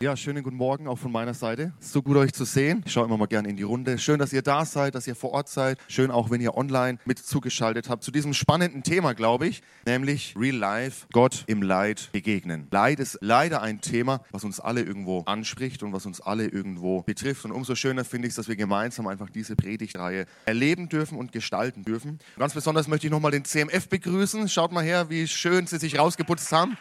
Ja, schönen guten Morgen auch von meiner Seite. So gut euch zu sehen. Ich schaue immer mal gerne in die Runde. Schön, dass ihr da seid, dass ihr vor Ort seid. Schön auch, wenn ihr online mit zugeschaltet habt zu diesem spannenden Thema, glaube ich, nämlich Real Life, Gott im Leid begegnen. Leid ist leider ein Thema, was uns alle irgendwo anspricht und was uns alle irgendwo betrifft. Und umso schöner finde ich es, dass wir gemeinsam einfach diese Predigtreihe erleben dürfen und gestalten dürfen. Ganz besonders möchte ich nochmal den CMF begrüßen. Schaut mal her, wie schön sie sich rausgeputzt haben.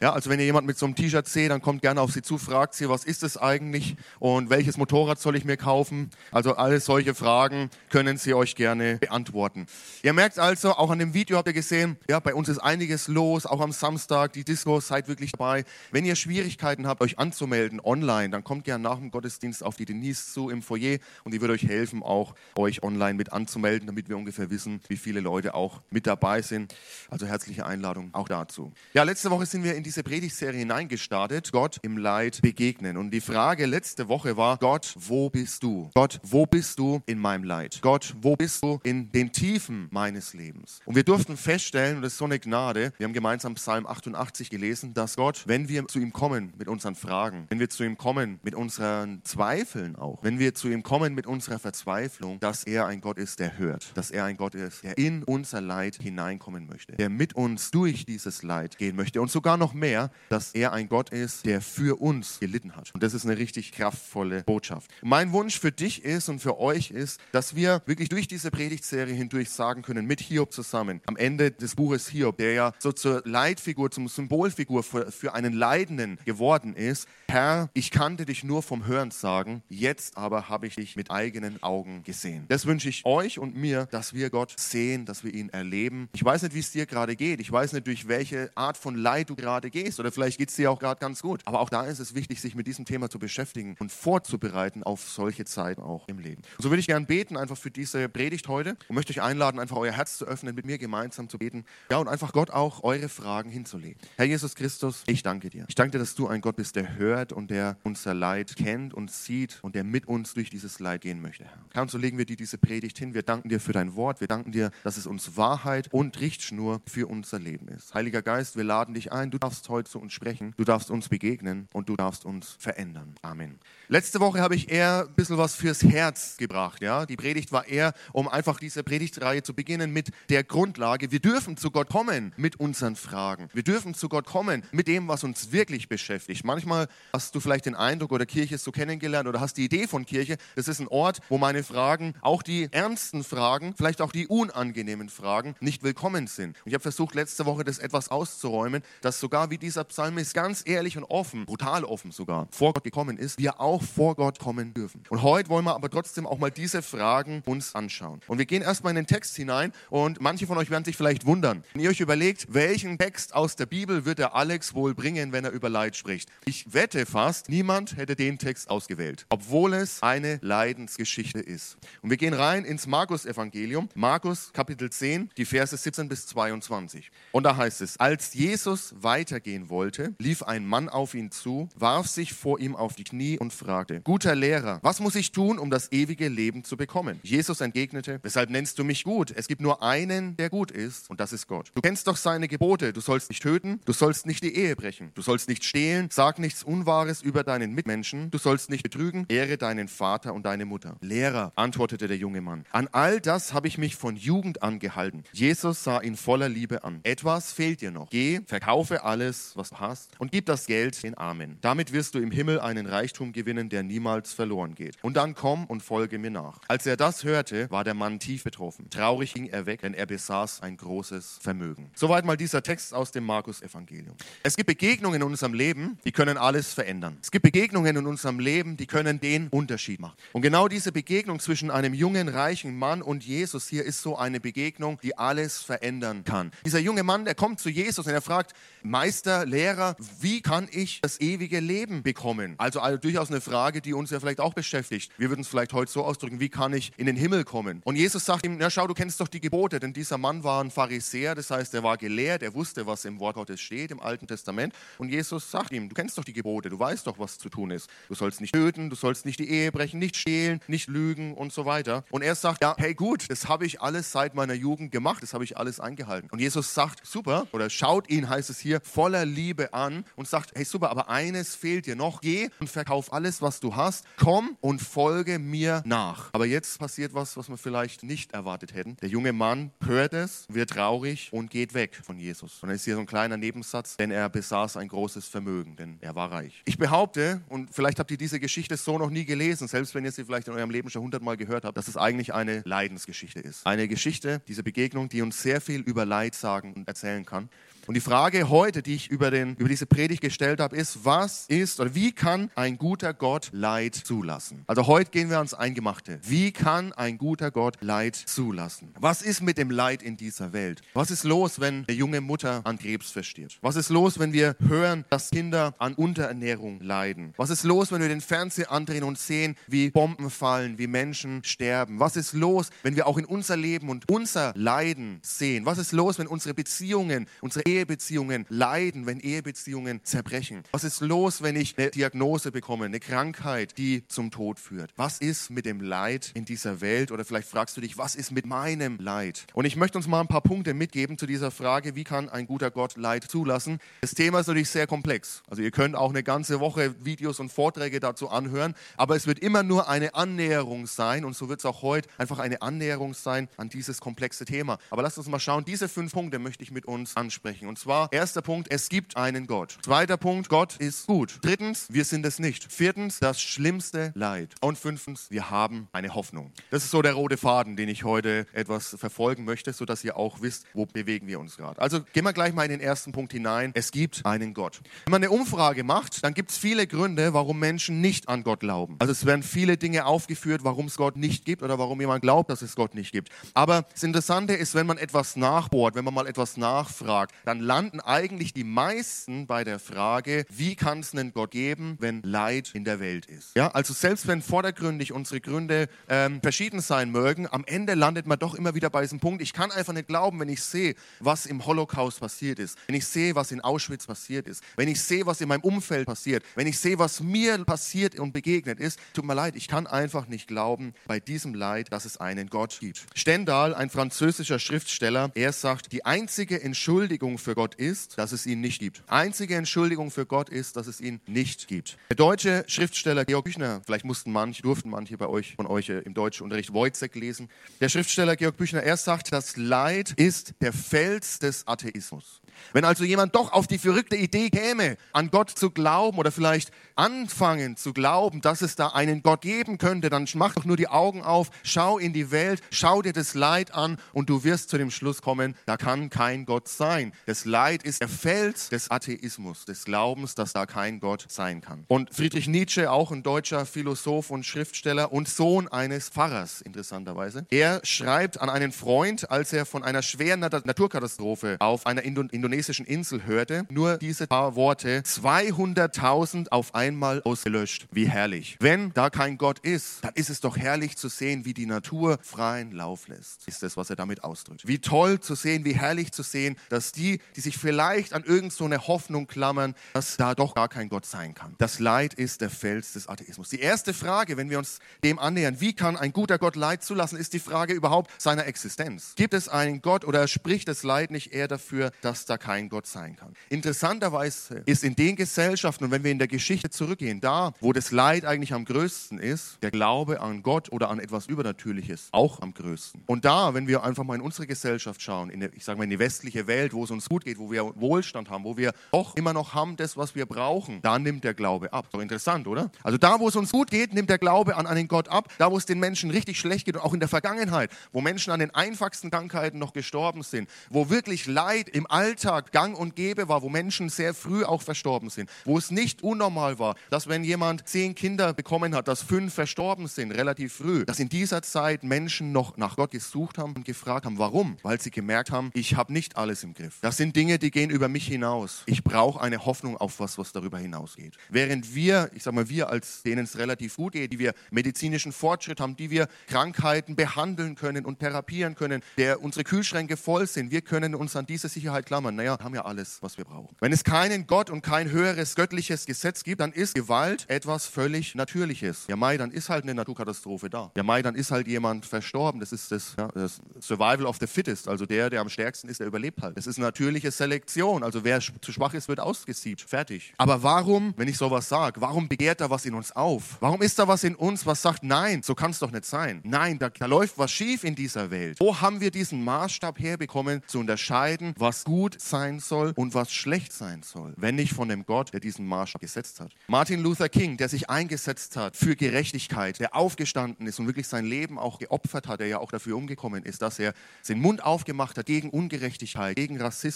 Ja, also wenn ihr jemand mit so einem T-Shirt seht, dann kommt gerne auf sie zu, fragt sie, was ist es eigentlich und welches Motorrad soll ich mir kaufen? Also alle solche Fragen können sie euch gerne beantworten. Ihr merkt also, auch an dem Video habt ihr gesehen, ja, bei uns ist einiges los, auch am Samstag, die Disco, seid wirklich dabei. Wenn ihr Schwierigkeiten habt, euch anzumelden online, dann kommt gerne nach dem Gottesdienst auf die Denise zu im Foyer und die wird euch helfen, auch euch online mit anzumelden, damit wir ungefähr wissen, wie viele Leute auch mit dabei sind. Also herzliche Einladung auch dazu. Ja, letzte Woche sind wir in diese Predigtserie hineingestartet, Gott im Leid begegnen. Und die Frage letzte Woche war, Gott, wo bist du? Gott, wo bist du in meinem Leid? Gott, wo bist du in den Tiefen meines Lebens? Und wir durften feststellen, und das ist so eine Gnade, wir haben gemeinsam Psalm 88 gelesen, dass Gott, wenn wir zu ihm kommen mit unseren Fragen, wenn wir zu ihm kommen mit unseren Zweifeln auch, wenn wir zu ihm kommen mit unserer Verzweiflung, dass er ein Gott ist, der hört, dass er ein Gott ist, der in unser Leid hineinkommen möchte, der mit uns durch dieses Leid gehen möchte und sogar noch mehr, dass er ein Gott ist, der für uns gelitten hat. Und das ist eine richtig kraftvolle Botschaft. mein Wunsch für dich ist und für euch ist, dass wir wirklich durch diese Predigtserie hindurch sagen können, mit Hiob zusammen, am Ende des Buches Hiob, der ja so zur Leitfigur, zum Symbolfigur für, für einen Leidenden geworden ist, Herr, ich kannte dich nur vom Hören sagen, jetzt aber habe ich dich mit eigenen Augen gesehen. Das wünsche ich euch und mir, dass wir Gott sehen, dass wir ihn erleben. Ich weiß nicht, wie es dir gerade geht. Ich weiß nicht, durch welche Art von Leid du gerade gehst oder vielleicht geht es dir auch gerade ganz gut. Aber auch da ist es wichtig, sich mit diesem Thema zu beschäftigen und vorzubereiten auf solche Zeiten auch im Leben. Und so würde ich gerne beten, einfach für diese Predigt heute und möchte euch einladen, einfach euer Herz zu öffnen, mit mir gemeinsam zu beten. Ja, und einfach Gott auch eure Fragen hinzulegen. Herr Jesus Christus, ich danke dir. Ich danke dir, dass du ein Gott bist, der hört und der unser Leid kennt und sieht und der mit uns durch dieses Leid gehen möchte, Herr. Herr, und so legen wir dir diese Predigt hin. Wir danken dir für dein Wort. Wir danken dir, dass es uns Wahrheit und Richtschnur für unser Leben ist. Heiliger Geist, wir laden dich ein. Du darfst heute zu uns sprechen, du darfst uns begegnen und du darfst uns verändern. Amen. Letzte Woche habe ich eher ein bisschen was fürs Herz gebracht. Ja? Die Predigt war eher, um einfach diese Predigtreihe zu beginnen mit der Grundlage, wir dürfen zu Gott kommen mit unseren Fragen. Wir dürfen zu Gott kommen mit dem, was uns wirklich beschäftigt. Manchmal hast du vielleicht den Eindruck oder Kirche ist so kennengelernt oder hast die Idee von Kirche, das ist ein Ort, wo meine Fragen, auch die ernsten Fragen, vielleicht auch die unangenehmen Fragen, nicht willkommen sind. Und ich habe versucht, letzte Woche das etwas auszuräumen, dass sogar wie dieser Psalmist ganz ehrlich und offen, brutal offen sogar, vor Gott gekommen ist, wir auch vor Gott kommen dürfen. Und heute wollen wir aber trotzdem auch mal diese Fragen uns anschauen. Und wir gehen erstmal in den Text hinein und manche von euch werden sich vielleicht wundern, wenn ihr euch überlegt, welchen Text aus der Bibel wird der Alex wohl bringen, wenn er über Leid spricht. Ich wette fast, niemand hätte den Text ausgewählt, obwohl es eine Leidensgeschichte ist. Und wir gehen rein ins Markus-Evangelium, Markus Kapitel 10, die Verse 17 bis 22. Und da heißt es, als Jesus weitergehen wollte, lief ein Mann auf ihn zu, warf sich vor ihm auf die Knie und fragte, guter Lehrer, was muss ich tun, um das ewige Leben zu bekommen? Jesus entgegnete, weshalb nennst du mich gut? Es gibt nur einen, der gut ist, und das ist Gott. Du kennst doch seine Gebote, du sollst nicht töten, du sollst nicht die Ehe brechen, du sollst nicht stehlen, sag nichts Unwahres über deinen Mitmenschen, du sollst nicht betrügen, ehre deinen Vater und deine Mutter. Lehrer, antwortete der junge Mann, an all das habe ich mich von Jugend an gehalten. Jesus sah ihn voller Liebe an. Etwas fehlt dir noch. Geh, verkaufe alles, was du hast, und gib das Geld den Armen. Damit wirst du im Himmel einen Reichtum gewinnen, der niemals verloren geht. Und dann komm und folge mir nach. Als er das hörte, war der Mann tief betroffen. Traurig ging er weg, denn er besaß ein großes Vermögen. Soweit mal dieser Text aus dem Markus-Evangelium. Es gibt Begegnungen in unserem Leben, die können alles verändern. Es gibt Begegnungen in unserem Leben, die können den Unterschied machen. Und genau diese Begegnung zwischen einem jungen, reichen Mann und Jesus hier ist so eine Begegnung, die alles verändern kann. Dieser junge Mann, der kommt zu Jesus und er fragt, Meister, Lehrer, wie kann ich das ewige Leben bekommen? Also, also durchaus eine Frage, die uns ja vielleicht auch beschäftigt. Wir würden es vielleicht heute so ausdrücken, wie kann ich in den Himmel kommen? Und Jesus sagt ihm, na schau, du kennst doch die Gebote, denn dieser Mann war ein Pharisäer, das heißt, er war gelehrt, er wusste, was im Wort Gottes steht, im Alten Testament. Und Jesus sagt ihm, du kennst doch die Gebote, du weißt doch, was zu tun ist. Du sollst nicht töten, du sollst nicht die Ehe brechen, nicht stehlen, nicht lügen und so weiter. Und er sagt, ja, hey gut, das habe ich alles seit meiner Jugend gemacht, das habe ich alles eingehalten. Und Jesus sagt, super, oder schaut ihn, heißt es hier, voller Liebe an und sagt, hey super, aber eines fehlt dir noch, geh und verkauf alles, was du hast, komm und folge mir nach. Aber jetzt passiert was, was wir vielleicht nicht erwartet hätten. Der junge Mann hört es, wird traurig und geht weg von Jesus. Und dann ist hier so ein kleiner Nebensatz, denn er besaß ein großes Vermögen, denn er war reich. Ich behaupte, und vielleicht habt ihr diese Geschichte so noch nie gelesen, selbst wenn ihr sie vielleicht in eurem Leben schon hundertmal gehört habt, dass es eigentlich eine Leidensgeschichte ist. Eine Geschichte, diese Begegnung, die uns sehr viel über Leid sagen und erzählen kann. Und die Frage heute, die ich über, den, über diese Predigt gestellt habe, ist, was ist oder wie kann ein guter Gott Leid zulassen? Also heute gehen wir ans Eingemachte. Wie kann ein guter Gott Leid zulassen? Was ist mit dem Leid in dieser Welt? Was ist los, wenn eine junge Mutter an Krebs verstirbt? Was ist los, wenn wir hören, dass Kinder an Unterernährung leiden? Was ist los, wenn wir den Fernseher andrehen und sehen, wie Bomben fallen, wie Menschen sterben? Was ist los, wenn wir auch in unser Leben und unser Leiden sehen? Was ist los, wenn unsere Beziehungen, unsere Ehe Ehebeziehungen leiden, wenn Ehebeziehungen zerbrechen? Was ist los, wenn ich eine Diagnose bekomme, eine Krankheit, die zum Tod führt? Was ist mit dem Leid in dieser Welt? Oder vielleicht fragst du dich, was ist mit meinem Leid? Und ich möchte uns mal ein paar Punkte mitgeben zu dieser Frage, wie kann ein guter Gott Leid zulassen? Das Thema ist natürlich sehr komplex. Also ihr könnt auch eine ganze Woche Videos und Vorträge dazu anhören, aber es wird immer nur eine Annäherung sein und so wird es auch heute einfach eine Annäherung sein an dieses komplexe Thema. Aber lasst uns mal schauen, diese fünf Punkte möchte ich mit uns ansprechen. Und zwar, erster Punkt, es gibt einen Gott. Zweiter Punkt, Gott ist gut. Drittens, wir sind es nicht. Viertens, das schlimmste Leid. Und fünftens, wir haben eine Hoffnung. Das ist so der rote Faden, den ich heute etwas verfolgen möchte, sodass ihr auch wisst, wo bewegen wir uns gerade. Also gehen wir gleich mal in den ersten Punkt hinein. Es gibt einen Gott. Wenn man eine Umfrage macht, dann gibt es viele Gründe, warum Menschen nicht an Gott glauben. Also es werden viele Dinge aufgeführt, warum es Gott nicht gibt oder warum jemand glaubt, dass es Gott nicht gibt. Aber das Interessante ist, wenn man etwas nachbohrt, wenn man mal etwas nachfragt, dann landen eigentlich die meisten bei der Frage, wie kann es einen Gott geben, wenn Leid in der Welt ist? Ja, also selbst wenn vordergründig unsere Gründe ähm, verschieden sein mögen, am Ende landet man doch immer wieder bei diesem Punkt, ich kann einfach nicht glauben, wenn ich sehe, was im Holocaust passiert ist, wenn ich sehe, was in Auschwitz passiert ist, wenn ich sehe, was in meinem Umfeld passiert, wenn ich sehe, was mir passiert und begegnet ist, tut mir leid, ich kann einfach nicht glauben bei diesem Leid, dass es einen Gott gibt. Stendhal, ein französischer Schriftsteller, er sagt, die einzige Entschuldigung für für Gott ist, dass es ihn nicht gibt. Einzige Entschuldigung für Gott ist, dass es ihn nicht gibt. Der deutsche Schriftsteller Georg Büchner, vielleicht mussten manche, durften manche bei euch von euch äh, im deutschen Unterricht Wojcek lesen. Der Schriftsteller Georg Büchner, er sagt, das Leid ist der Fels des Atheismus. Wenn also jemand doch auf die verrückte Idee käme, an Gott zu glauben oder vielleicht anfangen zu glauben, dass es da einen Gott geben könnte, dann mach doch nur die Augen auf, schau in die Welt, schau dir das Leid an und du wirst zu dem Schluss kommen, da kann kein Gott sein. Das Leid ist der Fels des Atheismus, des Glaubens, dass da kein Gott sein kann. Und Friedrich Nietzsche, auch ein deutscher Philosoph und Schriftsteller und Sohn eines Pfarrers, interessanterweise, er schreibt an einen Freund, als er von einer schweren Naturkatastrophe auf einer Indonesien indonesischen Insel hörte, nur diese paar Worte, 200.000 auf einmal ausgelöscht. Wie herrlich. Wenn da kein Gott ist, dann ist es doch herrlich zu sehen, wie die Natur freien Lauf lässt. Ist das, was er damit ausdrückt. Wie toll zu sehen, wie herrlich zu sehen, dass die, die sich vielleicht an irgendeine so Hoffnung klammern, dass da doch gar kein Gott sein kann. Das Leid ist der Fels des Atheismus. Die erste Frage, wenn wir uns dem annähern, wie kann ein guter Gott Leid zulassen, ist die Frage überhaupt seiner Existenz. Gibt es einen Gott oder spricht das Leid nicht eher dafür, dass da kein Gott sein kann. Interessanterweise ist in den Gesellschaften, und wenn wir in der Geschichte zurückgehen, da, wo das Leid eigentlich am größten ist, der Glaube an Gott oder an etwas Übernatürliches auch am größten. Und da, wenn wir einfach mal in unsere Gesellschaft schauen, in der, ich sage mal in die westliche Welt, wo es uns gut geht, wo wir Wohlstand haben, wo wir auch immer noch haben, das, was wir brauchen, da nimmt der Glaube ab. Doch interessant, oder? Also da, wo es uns gut geht, nimmt der Glaube an einen Gott ab. Da, wo es den Menschen richtig schlecht geht und auch in der Vergangenheit, wo Menschen an den einfachsten Krankheiten noch gestorben sind, wo wirklich Leid im Alltag gang und gäbe war, wo Menschen sehr früh auch verstorben sind, wo es nicht unnormal war, dass wenn jemand zehn Kinder bekommen hat, dass fünf verstorben sind, relativ früh, dass in dieser Zeit Menschen noch nach Gott gesucht haben und gefragt haben, warum? Weil sie gemerkt haben, ich habe nicht alles im Griff. Das sind Dinge, die gehen über mich hinaus. Ich brauche eine Hoffnung auf was, was darüber hinausgeht. Während wir, ich sage mal, wir als denen es relativ gut geht, die wir medizinischen Fortschritt haben, die wir Krankheiten behandeln können und therapieren können, der unsere Kühlschränke voll sind, wir können uns an diese Sicherheit klammern. Naja, haben ja alles, was wir brauchen. Wenn es keinen Gott und kein höheres göttliches Gesetz gibt, dann ist Gewalt etwas völlig Natürliches. Ja, Mai, dann ist halt eine Naturkatastrophe da. Ja, Mai, dann ist halt jemand verstorben. Das ist das, ja, das Survival of the Fittest, also der, der am stärksten ist, der überlebt halt. Das ist natürliche Selektion. Also wer zu schwach ist, wird ausgesiebt. Fertig. Aber warum, wenn ich sowas sage, warum begehrt da was in uns auf? Warum ist da was in uns, was sagt, nein, so kann es doch nicht sein. Nein, da, da läuft was schief in dieser Welt. Wo haben wir diesen Maßstab herbekommen, zu unterscheiden, was gut sein soll und was schlecht sein soll? Wenn nicht von dem Gott, der diesen Maßstab gesetzt hat. Martin Luther King, der sich eingesetzt hat für Gerechtigkeit, der aufgestanden ist und wirklich sein Leben auch geopfert hat, der ja auch dafür umgekommen ist, dass er den Mund aufgemacht hat gegen Ungerechtigkeit, gegen Rassismus.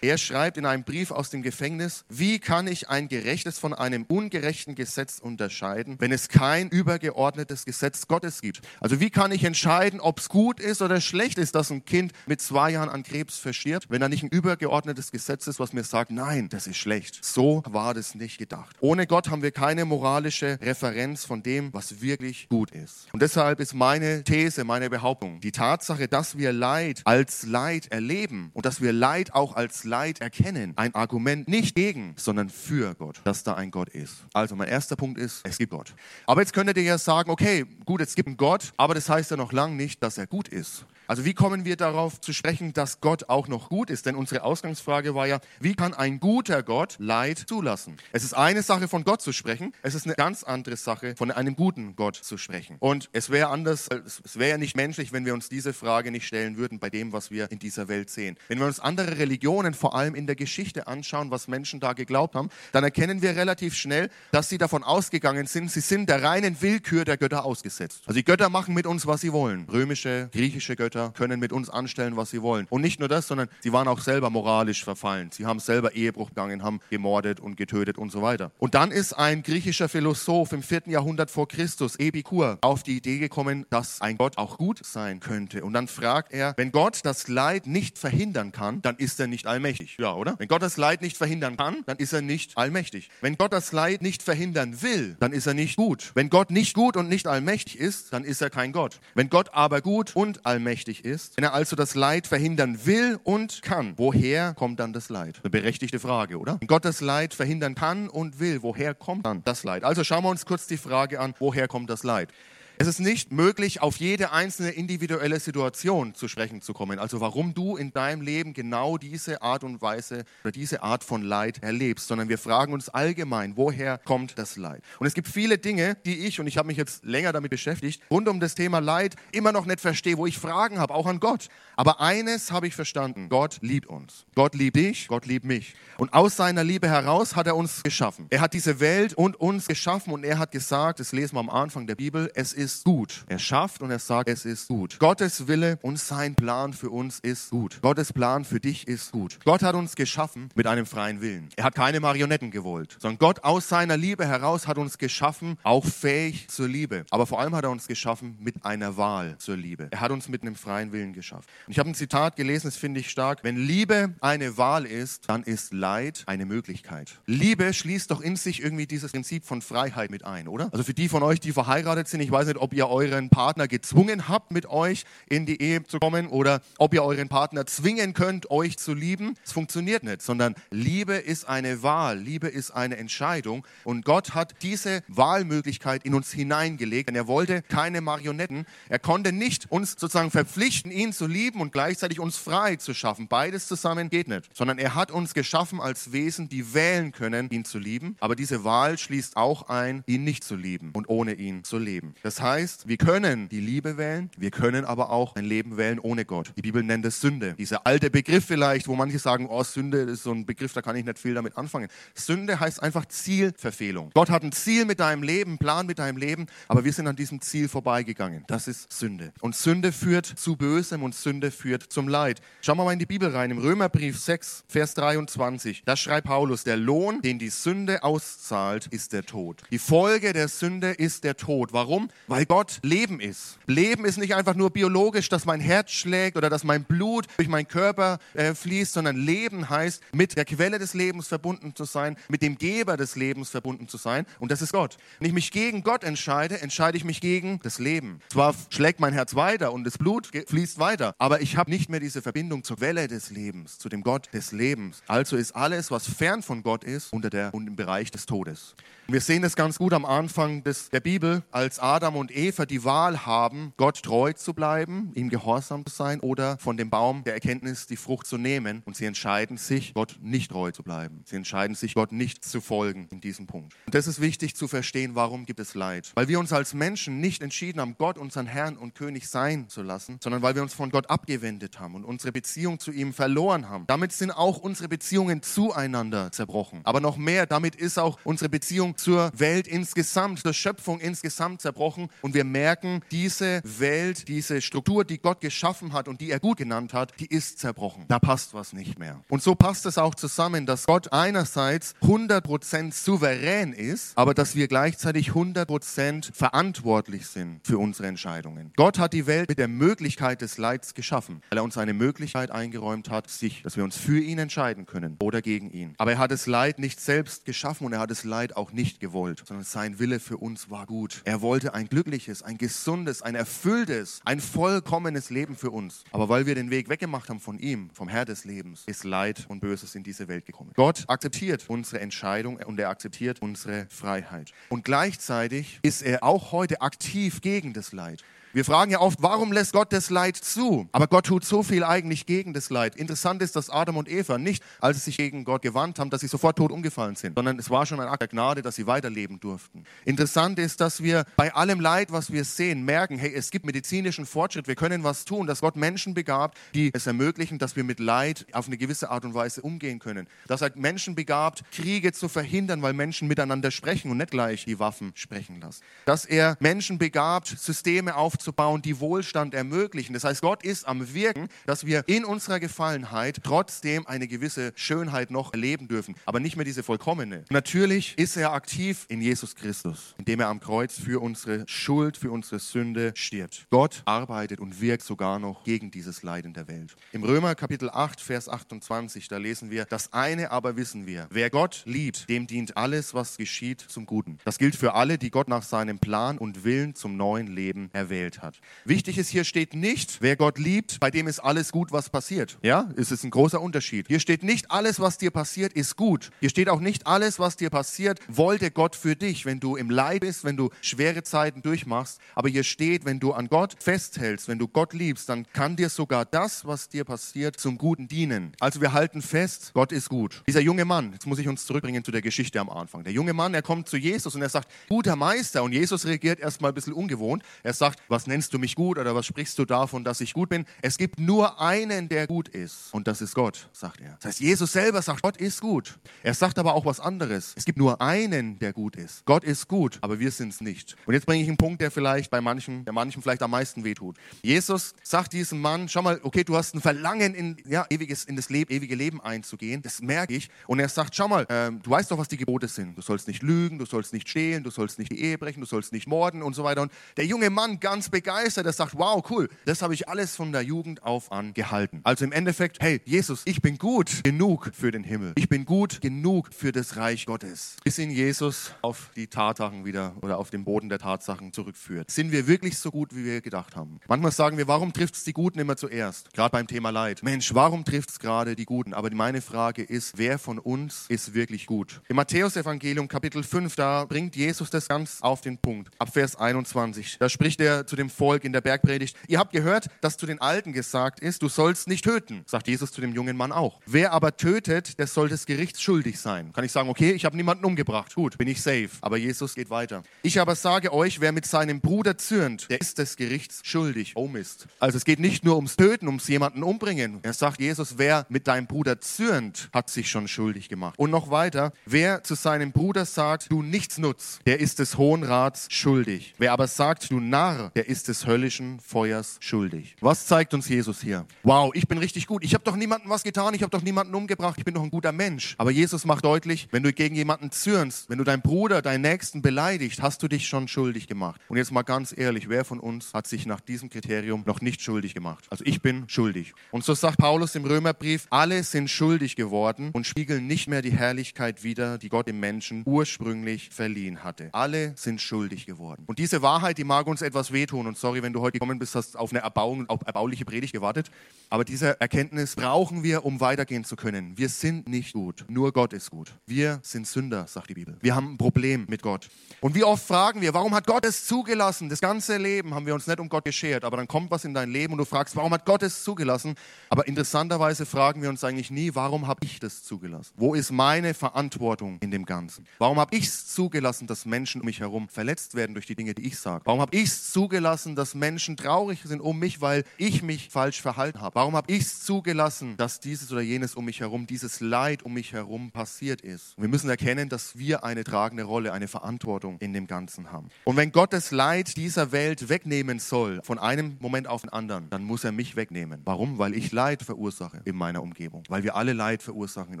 Er schreibt in einem Brief aus dem Gefängnis, wie kann ich ein gerechtes von einem ungerechten Gesetz unterscheiden, wenn es kein übergeordnetes Gesetz Gottes gibt? Also wie kann ich entscheiden, ob es gut ist oder schlecht ist, dass ein Kind mit zwei Jahren an Krebs verstirbt, wenn da nicht ein übergeordnetes Gesetz ist, was mir sagt, nein, das ist schlecht. So war das nicht gedacht. Ohne Gott haben wir keine moralische Referenz von dem, was wirklich gut ist. Und deshalb ist meine These, meine Behauptung, die Tatsache, dass wir Leid als Leid erleben und dass wir Leid auch als Leid erkennen, ein Argument nicht gegen, sondern für Gott, dass da ein Gott ist. Also mein erster Punkt ist, es gibt Gott. Aber jetzt könntet ihr ja sagen, okay, gut, es gibt einen Gott, aber das heißt ja noch lange nicht, dass er gut ist. Also wie kommen wir darauf zu sprechen, dass Gott auch noch gut ist? Denn unsere Ausgangsfrage war ja, wie kann ein guter Gott Leid zulassen? Es ist eine Sache von Gott zu sprechen, es ist eine ganz andere Sache von einem guten Gott zu sprechen. Und es wäre anders, es wäre ja nicht menschlich, wenn wir uns diese Frage nicht stellen würden bei dem, was wir in dieser Welt sehen. Wenn wir uns andere Religionen vor allem in der Geschichte anschauen, was Menschen da geglaubt haben, dann erkennen wir relativ schnell, dass sie davon ausgegangen sind, sie sind der reinen Willkür der Götter ausgesetzt. Also die Götter machen mit uns, was sie wollen. Römische, griechische Götter, Götter können mit uns anstellen, was sie wollen. Und nicht nur das, sondern sie waren auch selber moralisch verfallen. Sie haben selber Ehebruch begangen, haben gemordet und getötet und so weiter. Und dann ist ein griechischer Philosoph im vierten Jahrhundert vor Christus, Epikur, auf die Idee gekommen, dass ein Gott auch gut sein könnte. Und dann fragt er, wenn Gott das Leid nicht verhindern kann, dann ist er nicht allmächtig. Ja, oder? Wenn Gott das Leid nicht verhindern kann, dann ist er nicht allmächtig. Wenn Gott das Leid nicht verhindern will, dann ist er nicht gut. Wenn Gott nicht gut und nicht allmächtig ist, dann ist er kein Gott. Wenn Gott aber gut und allmächtig allmächtig ist, wenn er also das Leid verhindern will und kann, woher kommt dann das Leid? Eine berechtigte Frage, oder? Wenn Gott das Leid verhindern kann und will, woher kommt dann das Leid? Also schauen wir uns kurz die Frage an, woher kommt das Leid? Es ist nicht möglich, auf jede einzelne individuelle Situation zu sprechen zu kommen. Also warum du in deinem Leben genau diese Art und Weise oder diese Art von Leid erlebst, sondern wir fragen uns allgemein, woher kommt das Leid? Und es gibt viele Dinge, die ich, und ich habe mich jetzt länger damit beschäftigt, rund um das Thema Leid immer noch nicht verstehe, wo ich Fragen habe, auch an Gott. Aber eines habe ich verstanden, Gott liebt uns. Gott liebt dich, Gott liebt mich. Und aus seiner Liebe heraus hat er uns geschaffen. Er hat diese Welt und uns geschaffen und er hat gesagt, das lesen wir am Anfang der Bibel, es ist ist gut. Er schafft und er sagt, es ist gut. Gottes Wille und sein Plan für uns ist gut. Gottes Plan für dich ist gut. Gott hat uns geschaffen mit einem freien Willen. Er hat keine Marionetten gewollt, sondern Gott aus seiner Liebe heraus hat uns geschaffen, auch fähig zur Liebe. Aber vor allem hat er uns geschaffen mit einer Wahl zur Liebe. Er hat uns mit einem freien Willen geschaffen. Und ich habe ein Zitat gelesen, das finde ich stark. Wenn Liebe eine Wahl ist, dann ist Leid eine Möglichkeit. Liebe schließt doch in sich irgendwie dieses Prinzip von Freiheit mit ein, oder? Also für die von euch, die verheiratet sind, ich weiß nicht, nicht, ob ihr euren Partner gezwungen habt, mit euch in die Ehe zu kommen oder ob ihr euren Partner zwingen könnt, euch zu lieben. Es funktioniert nicht, sondern Liebe ist eine Wahl, Liebe ist eine Entscheidung und Gott hat diese Wahlmöglichkeit in uns hineingelegt, denn er wollte keine Marionetten. Er konnte nicht uns sozusagen verpflichten, ihn zu lieben und gleichzeitig uns frei zu schaffen. Beides zusammen geht nicht, sondern er hat uns geschaffen als Wesen, die wählen können, ihn zu lieben. Aber diese Wahl schließt auch ein, ihn nicht zu lieben und ohne ihn zu leben. Das heißt, wir können die Liebe wählen, wir können aber auch ein Leben wählen ohne Gott. Die Bibel nennt es Sünde. Dieser alte Begriff vielleicht, wo manche sagen, oh, Sünde ist so ein Begriff, da kann ich nicht viel damit anfangen. Sünde heißt einfach Zielverfehlung. Gott hat ein Ziel mit deinem Leben, Plan mit deinem Leben, aber wir sind an diesem Ziel vorbeigegangen. Das ist Sünde. Und Sünde führt zu Bösem und Sünde führt zum Leid. Schauen wir mal in die Bibel rein. Im Römerbrief 6, Vers 23, da schreibt Paulus, der Lohn, den die Sünde auszahlt, ist der Tod. Die Folge der Sünde ist der Tod. Warum? Weil Gott Leben ist. Leben ist nicht einfach nur biologisch, dass mein Herz schlägt oder dass mein Blut durch meinen Körper äh, fließt, sondern Leben heißt, mit der Quelle des Lebens verbunden zu sein, mit dem Geber des Lebens verbunden zu sein. Und das ist Gott. Wenn ich mich gegen Gott entscheide, entscheide ich mich gegen das Leben. Zwar schlägt mein Herz weiter und das Blut fließt weiter, aber ich habe nicht mehr diese Verbindung zur Quelle des Lebens, zu dem Gott des Lebens. Also ist alles, was fern von Gott ist, unter der, und im Bereich des Todes. Wir sehen das ganz gut am Anfang des, der Bibel, als Adam und Eva die Wahl haben, Gott treu zu bleiben, ihm gehorsam zu sein oder von dem Baum der Erkenntnis die Frucht zu nehmen. Und sie entscheiden sich, Gott nicht treu zu bleiben. Sie entscheiden sich, Gott nicht zu folgen in diesem Punkt. Und das ist wichtig zu verstehen, warum gibt es Leid. Weil wir uns als Menschen nicht entschieden haben, Gott unseren Herrn und König sein zu lassen, sondern weil wir uns von Gott abgewendet haben und unsere Beziehung zu ihm verloren haben. Damit sind auch unsere Beziehungen zueinander zerbrochen. Aber noch mehr, damit ist auch unsere Beziehung zur Welt insgesamt, zur Schöpfung insgesamt zerbrochen. Und wir merken, diese Welt, diese Struktur, die Gott geschaffen hat und die er gut genannt hat, die ist zerbrochen. Da passt was nicht mehr. Und so passt es auch zusammen, dass Gott einerseits 100% souverän ist, aber dass wir gleichzeitig 100% verantwortlich sind für unsere Entscheidungen. Gott hat die Welt mit der Möglichkeit des Leids geschaffen, weil er uns eine Möglichkeit eingeräumt hat, sich, dass wir uns für ihn entscheiden können oder gegen ihn. Aber er hat das Leid nicht selbst geschaffen und er hat das Leid auch nicht gewollt, sondern sein Wille für uns war gut. Er wollte ein glückliches, ein gesundes, ein erfülltes, ein vollkommenes Leben für uns. Aber weil wir den Weg weggemacht haben von ihm, vom Herr des Lebens, ist Leid und Böses in diese Welt gekommen. Gott akzeptiert unsere Entscheidung und er akzeptiert unsere Freiheit. Und gleichzeitig ist er auch heute aktiv gegen das Leid. Wir fragen ja oft, warum lässt Gott das Leid zu? Aber Gott tut so viel eigentlich gegen das Leid. Interessant ist, dass Adam und Eva nicht, als sie sich gegen Gott gewandt haben, dass sie sofort tot umgefallen sind, sondern es war schon ein Akt der Gnade, dass sie weiterleben durften. Interessant ist, dass wir bei allem Leid, was wir sehen, merken, hey, es gibt medizinischen Fortschritt, wir können was tun, dass Gott Menschen begabt, die es ermöglichen, dass wir mit Leid auf eine gewisse Art und Weise umgehen können. Dass er Menschen begabt, Kriege zu verhindern, weil Menschen miteinander sprechen und nicht gleich die Waffen sprechen lassen. Dass er Menschen begabt, Systeme aufzubauen, aufzubauen, die Wohlstand ermöglichen. Das heißt, Gott ist am Wirken, dass wir in unserer Gefallenheit trotzdem eine gewisse Schönheit noch erleben dürfen, aber nicht mehr diese vollkommene. Natürlich ist er aktiv in Jesus Christus, indem er am Kreuz für unsere Schuld, für unsere Sünde stirbt. Gott arbeitet und wirkt sogar noch gegen dieses Leid in der Welt. Im Römer Kapitel 8, Vers 28, da lesen wir, das eine aber wissen wir, wer Gott liebt, dem dient alles, was geschieht, zum Guten. Das gilt für alle, die Gott nach seinem Plan und Willen zum neuen Leben erwählt gewählt hat. Wichtig ist, hier steht nicht, wer Gott liebt, bei dem ist alles gut, was passiert. Ja, es ist ein großer Unterschied. Hier steht nicht, alles, was dir passiert, ist gut. Hier steht auch nicht, alles, was dir passiert, wollte Gott für dich, wenn du im Leid bist, wenn du schwere Zeiten durchmachst. Aber hier steht, wenn du an Gott festhältst, wenn du Gott liebst, dann kann dir sogar das, was dir passiert, zum Guten dienen. Also wir halten fest, Gott ist gut. Dieser junge Mann, jetzt muss ich uns zurückbringen zu der Geschichte am Anfang. Der junge Mann, er kommt zu Jesus und er sagt, guter Meister. Und Jesus reagiert erstmal ein bisschen ungewohnt. Er sagt, was nennst du mich gut oder was sprichst du davon, dass ich gut bin? Es gibt nur einen, der gut ist und das ist Gott, sagt er. Das heißt, Jesus selber sagt, Gott ist gut. Er sagt aber auch was anderes. Es gibt nur einen, der gut ist. Gott ist gut, aber wir sind es nicht. Und jetzt bringe ich einen Punkt, der vielleicht bei manchen, der manchen vielleicht am meisten wehtut. Jesus sagt diesem Mann, schau mal, okay, du hast ein Verlangen in, ja, ewiges, in das Leben, ewige Leben einzugehen. Das merke ich. Und er sagt, schau mal, ähm, du weißt doch, was die Gebote sind. Du sollst nicht lügen, du sollst nicht stehlen, du sollst nicht die Ehe brechen, du sollst nicht morden und so weiter. Und der junge Mann ganz begeistert, der sagt, wow, cool, das habe ich alles von der Jugend auf an gehalten. Also im Endeffekt, hey, Jesus, ich bin gut genug für den Himmel. Ich bin gut genug für das Reich Gottes. Bis ihn Jesus auf die Tatsachen wieder oder auf den Boden der Tatsachen zurückführt. Sind wir wirklich so gut, wie wir gedacht haben? Manchmal sagen wir, warum trifft es die Guten immer zuerst? Gerade beim Thema Leid. Mensch, warum trifft es gerade die Guten? Aber meine Frage ist, wer von uns ist wirklich gut? Im Matthäus-Evangelium Kapitel 5, da bringt Jesus das ganz auf den Punkt. Ab Vers 21. Da spricht er zu dem Volk in der Bergpredigt, ihr habt gehört, dass zu den Alten gesagt ist, du sollst nicht töten, sagt Jesus zu dem jungen Mann auch. Wer aber tötet, der soll des Gerichts schuldig sein. Kann ich sagen, okay, ich habe niemanden umgebracht, gut, bin ich safe. Aber Jesus geht weiter. Ich aber sage euch, wer mit seinem Bruder zürnt, der ist des Gerichts schuldig. Oh Mist. Also es geht nicht nur ums Töten, ums jemanden umbringen. Er sagt Jesus, wer mit deinem Bruder zürnt, hat sich schon schuldig gemacht. Und noch weiter, wer zu seinem Bruder sagt, du nichts nutzt, der ist des Hohen Rats schuldig. Wer aber sagt, du Narr, der ist des höllischen Feuers schuldig. Was zeigt uns Jesus hier? Wow, ich bin richtig gut. Ich habe doch niemandem was getan, ich habe doch niemanden umgebracht, ich bin doch ein guter Mensch. Aber Jesus macht deutlich, wenn du gegen jemanden zürnst, wenn du deinen Bruder, deinen Nächsten beleidigt, hast du dich schon schuldig gemacht. Und jetzt mal ganz ehrlich, wer von uns hat sich nach diesem Kriterium noch nicht schuldig gemacht? Also ich bin schuldig. Und so sagt Paulus im Römerbrief, alle sind schuldig geworden und spiegeln nicht mehr die Herrlichkeit wider, die Gott dem Menschen ursprünglich verliehen hatte. Alle sind schuldig geworden. Und diese Wahrheit, die mag uns etwas wehtun. Und sorry, wenn du heute gekommen bist, hast auf eine erbauung, auf erbauliche Predigt gewartet. Aber diese Erkenntnis brauchen wir, um weitergehen zu können. Wir sind nicht gut. Nur Gott ist gut. Wir sind Sünder, sagt die Bibel. Wir haben ein Problem mit Gott. Und wie oft fragen wir, warum hat Gott es zugelassen? Das ganze Leben haben wir uns nicht um Gott geschert. Aber dann kommt was in dein Leben und du fragst, warum hat Gott es zugelassen? Aber interessanterweise fragen wir uns eigentlich nie, warum habe ich das zugelassen? Wo ist meine Verantwortung in dem Ganzen? Warum habe ich es zugelassen, dass Menschen um mich herum verletzt werden durch die Dinge, die ich sage? Warum habe ich es zugelassen, dass Menschen traurig sind um mich, weil ich mich falsch verhalten habe? Warum habe ich es zugelassen, dass dieses oder jenes um mich herum, dieses Leid um mich herum passiert ist? Und wir müssen erkennen, dass wir eine tragende Rolle, eine Verantwortung in dem Ganzen haben. Und wenn Gott das Leid dieser Welt wegnehmen soll, von einem Moment auf den anderen, dann muss er mich wegnehmen. Warum? Weil ich Leid verursache in meiner Umgebung. Weil wir alle Leid verursachen in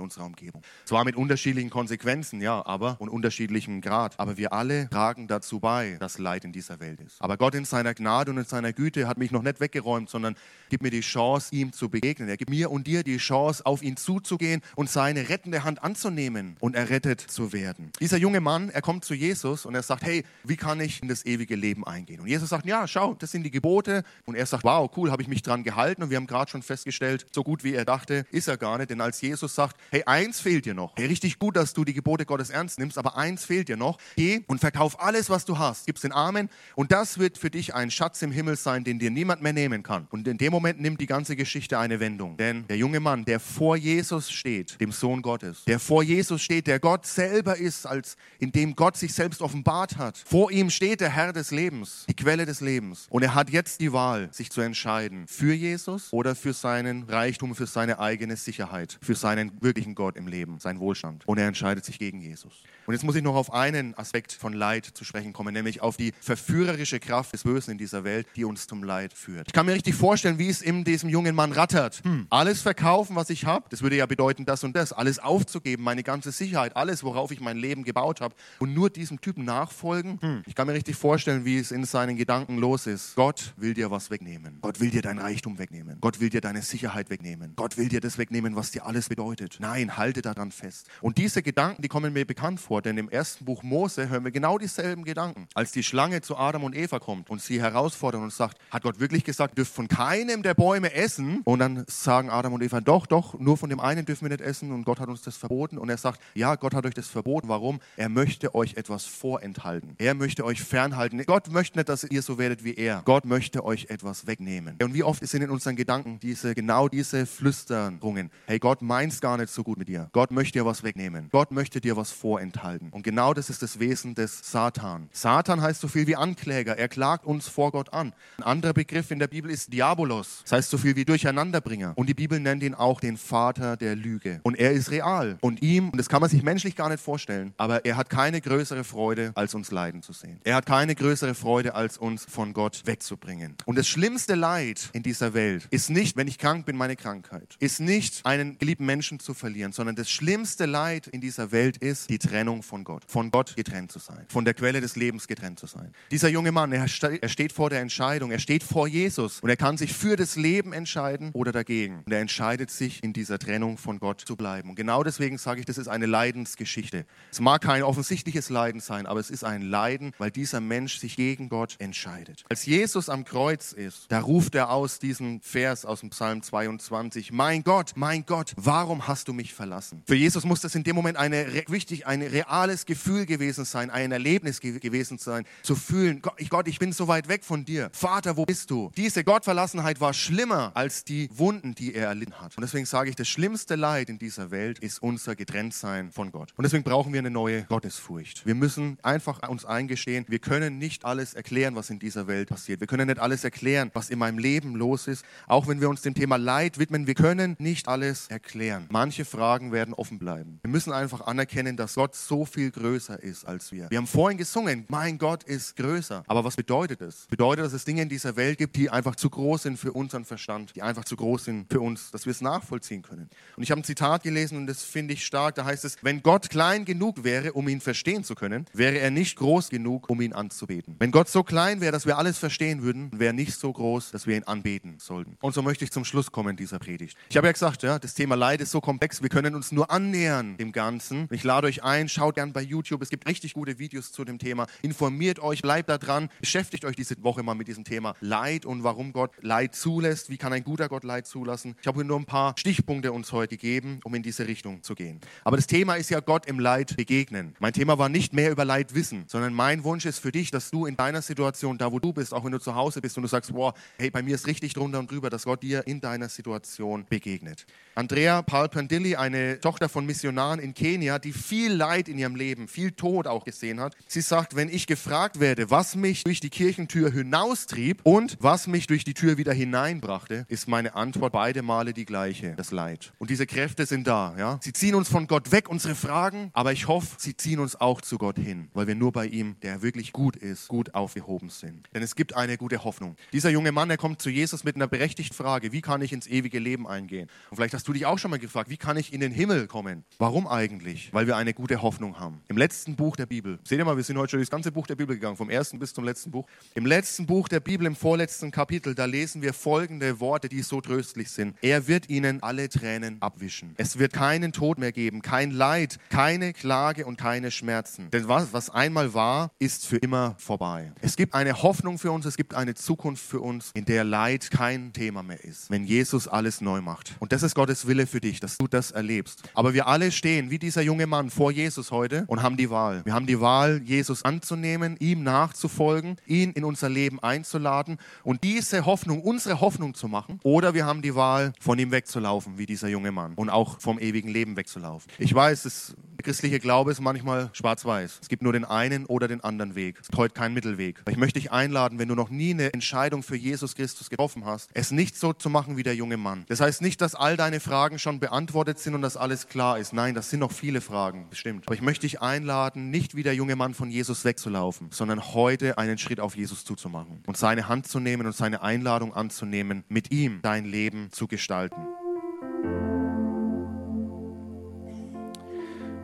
unserer Umgebung. Zwar mit unterschiedlichen Konsequenzen, ja, aber und unterschiedlichem Grad. Aber wir alle tragen dazu bei, dass Leid in dieser Welt ist. Aber Gott in seiner Gnade und in seiner Güte hat mich noch nicht weggeräumt, sondern gibt mir die Chance, ihm zu begegnen. Er gibt mir und dir die Chance, auf ihn zuzugehen und seine rettende Hand anzunehmen und errettet zu werden. Dieser junge Mann, er kommt zu Jesus und er sagt, hey, wie kann ich in das ewige Leben eingehen? Und Jesus sagt, ja, schau, das sind die Gebote. Und er sagt, wow, cool, habe ich mich dran gehalten. Und wir haben gerade schon festgestellt, so gut wie er dachte, ist er gar nicht. Denn als Jesus sagt, hey, eins fehlt dir noch. Hey, richtig gut, dass du die Gebote Gottes ernst nimmst, aber eins fehlt dir noch. Geh und verkauf alles, was du hast. Gib's den Armen. Und das wird für dich ein Schatz im Himmel sein, den dir niemand mehr nehmen kann. Und in dem Moment nimmt die ganze Geschichte eine Wendung. Denn der junge Mann, der vor Jesus steht, dem Sohn Gottes, der vor Jesus steht, der Gott selber ist, als in dem Gott sich selbst offenbart hat. Vor ihm steht der Herr des Lebens, die Quelle des Lebens. Und er hat jetzt die Wahl, sich zu entscheiden für Jesus oder für seinen Reichtum, für seine eigene Sicherheit, für seinen wirklichen Gott im Leben, seinen Wohlstand. Und er entscheidet sich gegen Jesus. Und jetzt muss ich noch auf einen Aspekt von Leid zu sprechen kommen, nämlich auf die verführerische Kraft des Bösen in dieser Welt, die uns zum Leid führt. Ich kann mir richtig vorstellen, wie es in diesem jungen Mann rattert. Hm. Alles verkaufen, was ich habe, das würde ja bedeuten, das und das. Alles aufzugeben, meine ganze Sicherheit, alles, worauf ich mein Leben gebaut habe. Und nur diesem Typen nachfolgen. Hm. Ich kann mir richtig vorstellen, wie es in seinen Gedanken los ist. Gott will dir was wegnehmen. Gott will dir dein Reichtum wegnehmen. Gott will dir deine Sicherheit wegnehmen. Gott will dir das wegnehmen, was dir alles bedeutet. Nein, halte daran fest. Und diese Gedanken, die kommen mir bekannt vor, denn im ersten Buch Mose hören wir genau dieselben Gedanken. Als die Schlange zu Adam und Eva kommt und sie herausfordert und sagt, hat Gott wirklich gesagt, dürft von keinem der Bäume essen? Und dann sagen Adam und Eva, doch, doch, nur von dem einen dürfen wir nicht essen und Gott hat uns das verboten. Und er sagt, ja, Gott hat euch das verboten. Warum? Er möchte euch etwas vorenthalten. Er möchte euch fernhalten. Gott möchte nicht, dass ihr so werdet wie er. Gott möchte euch etwas wegnehmen. Und wie oft sind in unseren Gedanken diese, genau diese Flüsterungen. Hey, Gott meint gar nicht so gut mit dir. Gott möchte dir was wegnehmen. Gott möchte dir was vorenthalten. Und genau das ist das Wesen des Satan. Satan heißt so viel wie Ankläger. Er klagt uns vor Gott an. Ein anderer Begriff in der Bibel ist Diabolos. Das heißt so viel wie Durcheinanderbringer. Und die Bibel nennt ihn auch den Vater der Lüge. Und er ist real. Und ihm, und das kann man sich menschlich gar nicht vorstellen, aber er hat keine größere Freude, als uns leiden zu sehen. Er hat keine größere Freude, als uns von Gott wegzubringen. Und das schlimmste Leid in dieser Welt ist nicht, wenn ich krank bin, meine Krankheit. Ist nicht, einen geliebten Menschen zu verlieren, sondern das schlimmste Leid in dieser Welt ist die Trennung von Gott. Von Gott getrennt zu sein. Von der Quelle des Lebens getrennt zu sein. Dieser junge Mann, er steht vor der Entscheidung. Er steht vor Jesus. Und er kann sich für das Leben entscheiden oder dagegen. Und er entscheidet sich, in dieser Trennung von Gott zu bleiben. Und genau deswegen sage ich, das ist eine Leidensgeschichte. Es mag kein offensichtliches Leiden sein, aber es ist ein Leiden, weil dieser Mensch sich gegen Gott entscheidet. Als Jesus am Kreuz ist, da ruft er aus diesen Vers aus dem Psalm 22, mein Gott, mein Gott, warum hast du mich verlassen? Für Jesus muss das in dem Moment eine, wichtig, ein reales Gefühl gewesen sein, ein Erlebnis ge gewesen sein, zu fühlen, Gott ich, Gott, ich bin so weit weg von dir. Vater, wo bist du? Diese Gottverlassenheit war schlimmer als die Wunden, die er erlitten hat. Und deswegen sage ich, das schlimmste Leid in dieser Welt ist unser Getrenntsein von Gott. Und deswegen brauchen wir eine neue Gottesfurcht. Wir müssen einfach uns eingestehen, wir können nicht alles erklären, was in dieser Welt passiert. Wir können nicht alles erklären, was in meinem Leben los ist. Auch wenn wir uns dem Thema Leid widmen, wir können nicht alles erklären. Manche Fragen werden offen bleiben. Wir müssen einfach anerkennen, dass Gott so viel größer ist als wir. Wir haben vorhin gesungen, mein Gott ist größer. Aber was bedeutet es? Bedeutet, dass es Dinge in dieser Welt gibt, die einfach zu groß sind für unseren Verstand, die einfach zu groß sind für uns, dass wir es nachvollziehen können. Und ich habe ein Zitat gelesen und das finde ich stark. Da heißt es, wenn Gott klein genug wäre, um ihn verstehen zu können, wäre er nicht groß genug, um ihn anzubeten. Wenn Gott so klein wäre, dass wir alles verstehen würden, wäre er nicht so groß, dass wir ihn anbeten sollten. Und so möchte ich zum Schluss kommen dieser Predigt. Ich habe ja gesagt, ja, das Thema Leid ist so komplex, wir können uns nur annähern dem Ganzen. Ich lade euch ein, schaut gern bei YouTube, es gibt richtig gute Videos zu dem Thema. Informiert euch, bleibt da dran, beschäftigt euch diese Woche mal mit diesem Thema Leid und warum Gott Leid zulässt. Wie kann ein guter Gott Leid zulassen? Ich habe nur ein paar Stichpunkte uns heute gegeben, um in diese Richtung zu gehen. Aber das Thema ist ja Gott im Leid begegnen. Mein Thema war nicht mehr über Leid wissen, sondern mein Wunsch ist für dich, dass du in deiner Situation, da wo du bist, auch wenn du zu Hause bist und du sagst, wow, hey, bei mir ist richtig drunter und drüber, dass Gott dir in deiner Situation begegnet. Andrea Palpandilli, eine Tochter von Missionaren in Kenia, die viel Leid in ihrem Leben, viel Tod auch gesehen hat. Sie sagt, wenn ich gefragt werde, was mich durch die Kirchentür hinaustrieb und was mich durch die Tür wieder hineinbrachte, ist meine Antwort beide Male die gleiche, das Leid. Und diese Kräfte sind da, ja. Sie ziehen uns von Gott weg, unsere Fragen, aber ich hoffe, sie ziehen uns auch zu Gott hin, weil wir nur bei ihm, der wirklich gut ist, gut aufgehoben sind. Denn es gibt eine gute Hoffnung. Dieser junge Mann, der kommt zu Jesus mit einer berechtigten Frage, wie kann ich ins ewige Leben eingehen? Und vielleicht hast du dich auch schon mal gefragt, wie kann ich in den Himmel kommen? Warum eigentlich? Weil wir eine gute Hoffnung haben. Im letzten Buch der Bibel, seht ihr mal, wir sind heute schon das ganze Buch der Bibel gegangen, vom ersten bis zum letzten Buch. Im letzten Buch der Bibel, im vorletzten Kapitel, da lesen wir folgende Worte, die so tröstlich sind. Er wird ihnen alle Tränen abwischen. Es wird keinen Tod mehr geben, kein Leid, keine Klage und keine Schmerzen. Denn was, was einmal war, ist für immer vorbei. Es gibt eine Hoffnung für uns, es gibt eine Zukunft für uns, in der Leid kein Thema mehr ist, wenn Jesus alles neu macht. Und das ist Gottes Wille für dich, dass du das erlebst. Aber wir alle stehen wie dieser junge Mann vor Jesus heute und haben die Wahl. Wir haben die Wahl, Jesus anzunehmen, ihm nachzufolgen, ihn in unser Leben einzuladen und diese Hoffnung, unsere Hoffnung zu machen. Oder wir haben die Wahl, von ihm wegzulaufen, wie dieser junge Mann und auch vom ewigen Leben wegzulaufen. Ich weiß, das christliche Glaube ist manchmal schwarz-weiß. Es gibt nur den einen oder den anderen Weg. Es gibt heute keinen Mittelweg. Ich möchte dich einladen, wenn du noch nie eine Entscheidung für Jesus Christus getroffen hast, es nicht so zu machen wie der junge Mann. Das heißt nicht, dass all deine Fragen schon beantwortet sind und dass alles klar ist. Nein, das sind noch viele Fragen, bestimmt. Aber ich möchte dich einladen, nicht wie der junge Mann von Jesus wegzulaufen, sondern heute einen Schritt auf Jesus zuzumachen und seine Hand zu nehmen und seine Einladung anzunehmen, mit ihm dein Leben zu gestalten.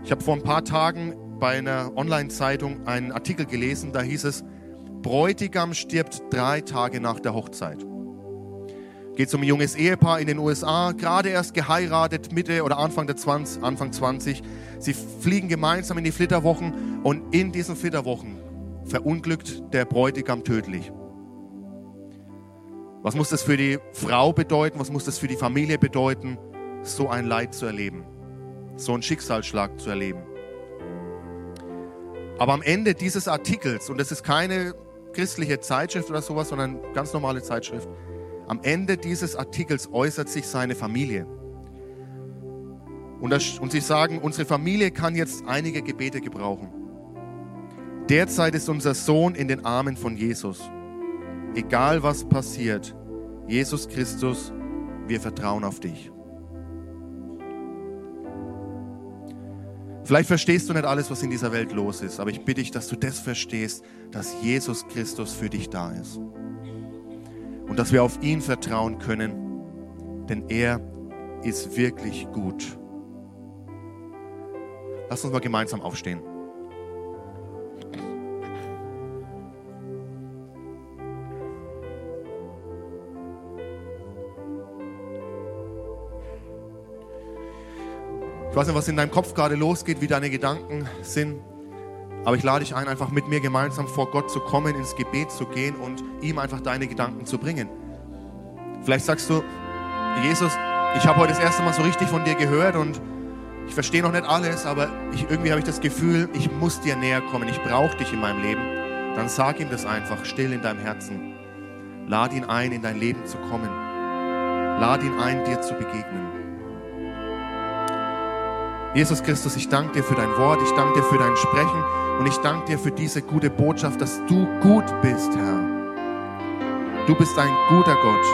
Ich habe vor ein paar Tagen bei einer Online-Zeitung einen Artikel gelesen, da hieß es, Bräutigam stirbt drei Tage nach der Hochzeit. Geht es um ein junges Ehepaar in den USA, gerade erst geheiratet, Mitte oder Anfang der 20, Anfang 20. Sie fliegen gemeinsam in die Flitterwochen und in diesen Flitterwochen verunglückt der Bräutigam tödlich. Was muss das für die Frau bedeuten? Was muss das für die Familie bedeuten, so ein Leid zu erleben? so einen Schicksalsschlag zu erleben. Aber am Ende dieses Artikels, und das ist keine christliche Zeitschrift oder sowas, sondern eine ganz normale Zeitschrift, am Ende dieses Artikels äußert sich seine Familie. Und, das, und sie sagen, unsere Familie kann jetzt einige Gebete gebrauchen. Derzeit ist unser Sohn in den Armen von Jesus. Egal was passiert, Jesus Christus, wir vertrauen auf dich. Vielleicht verstehst du nicht alles, was in dieser Welt los ist, aber ich bitte dich, dass du das verstehst, dass Jesus Christus für dich da ist. Und dass wir auf ihn vertrauen können, denn er ist wirklich gut. Lass uns mal gemeinsam aufstehen. Weiß nicht, was in deinem Kopf gerade losgeht, wie deine Gedanken sind. Aber ich lade dich ein, einfach mit mir gemeinsam vor Gott zu kommen, ins Gebet zu gehen und ihm einfach deine Gedanken zu bringen. Vielleicht sagst du, Jesus, ich habe heute das erste Mal so richtig von dir gehört und ich verstehe noch nicht alles, aber ich, irgendwie habe ich das Gefühl, ich muss dir näher kommen. Ich brauche dich in meinem Leben. dann sag ihm das einfach still in deinem Herzen. Lad ihn ein, in dein Leben zu kommen. Lad ihn ein, dir zu begegnen. Jesus Christus, ich danke dir für dein Wort, ich danke dir für dein Sprechen und ich danke dir für diese gute Botschaft, dass du gut bist, Herr. Du bist ein guter Gott.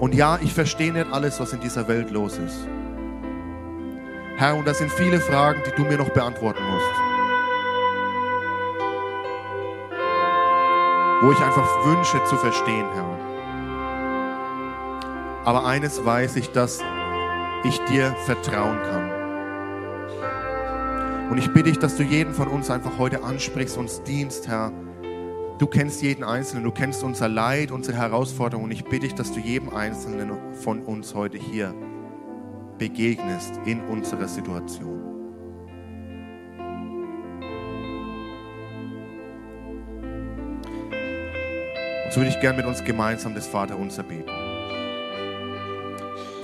Und ja, ich verstehe nicht alles, was in dieser Welt los ist. Herr, und das sind viele Fragen, die du mir noch beantworten musst. Wo ich einfach wünsche zu verstehen, Herr. Aber eines weiß ich, dass ich dir vertrauen kann. Und ich bitte dich, dass du jeden von uns einfach heute ansprichst, uns dienst, Herr. Du kennst jeden Einzelnen, du kennst unser Leid, unsere Herausforderungen. Und ich bitte dich, dass du jedem Einzelnen von uns heute hier begegnest in unserer Situation. Und so würde ich gern mit uns gemeinsam das Vaterunser beten.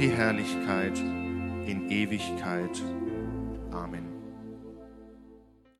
die Herrlichkeit in Ewigkeit.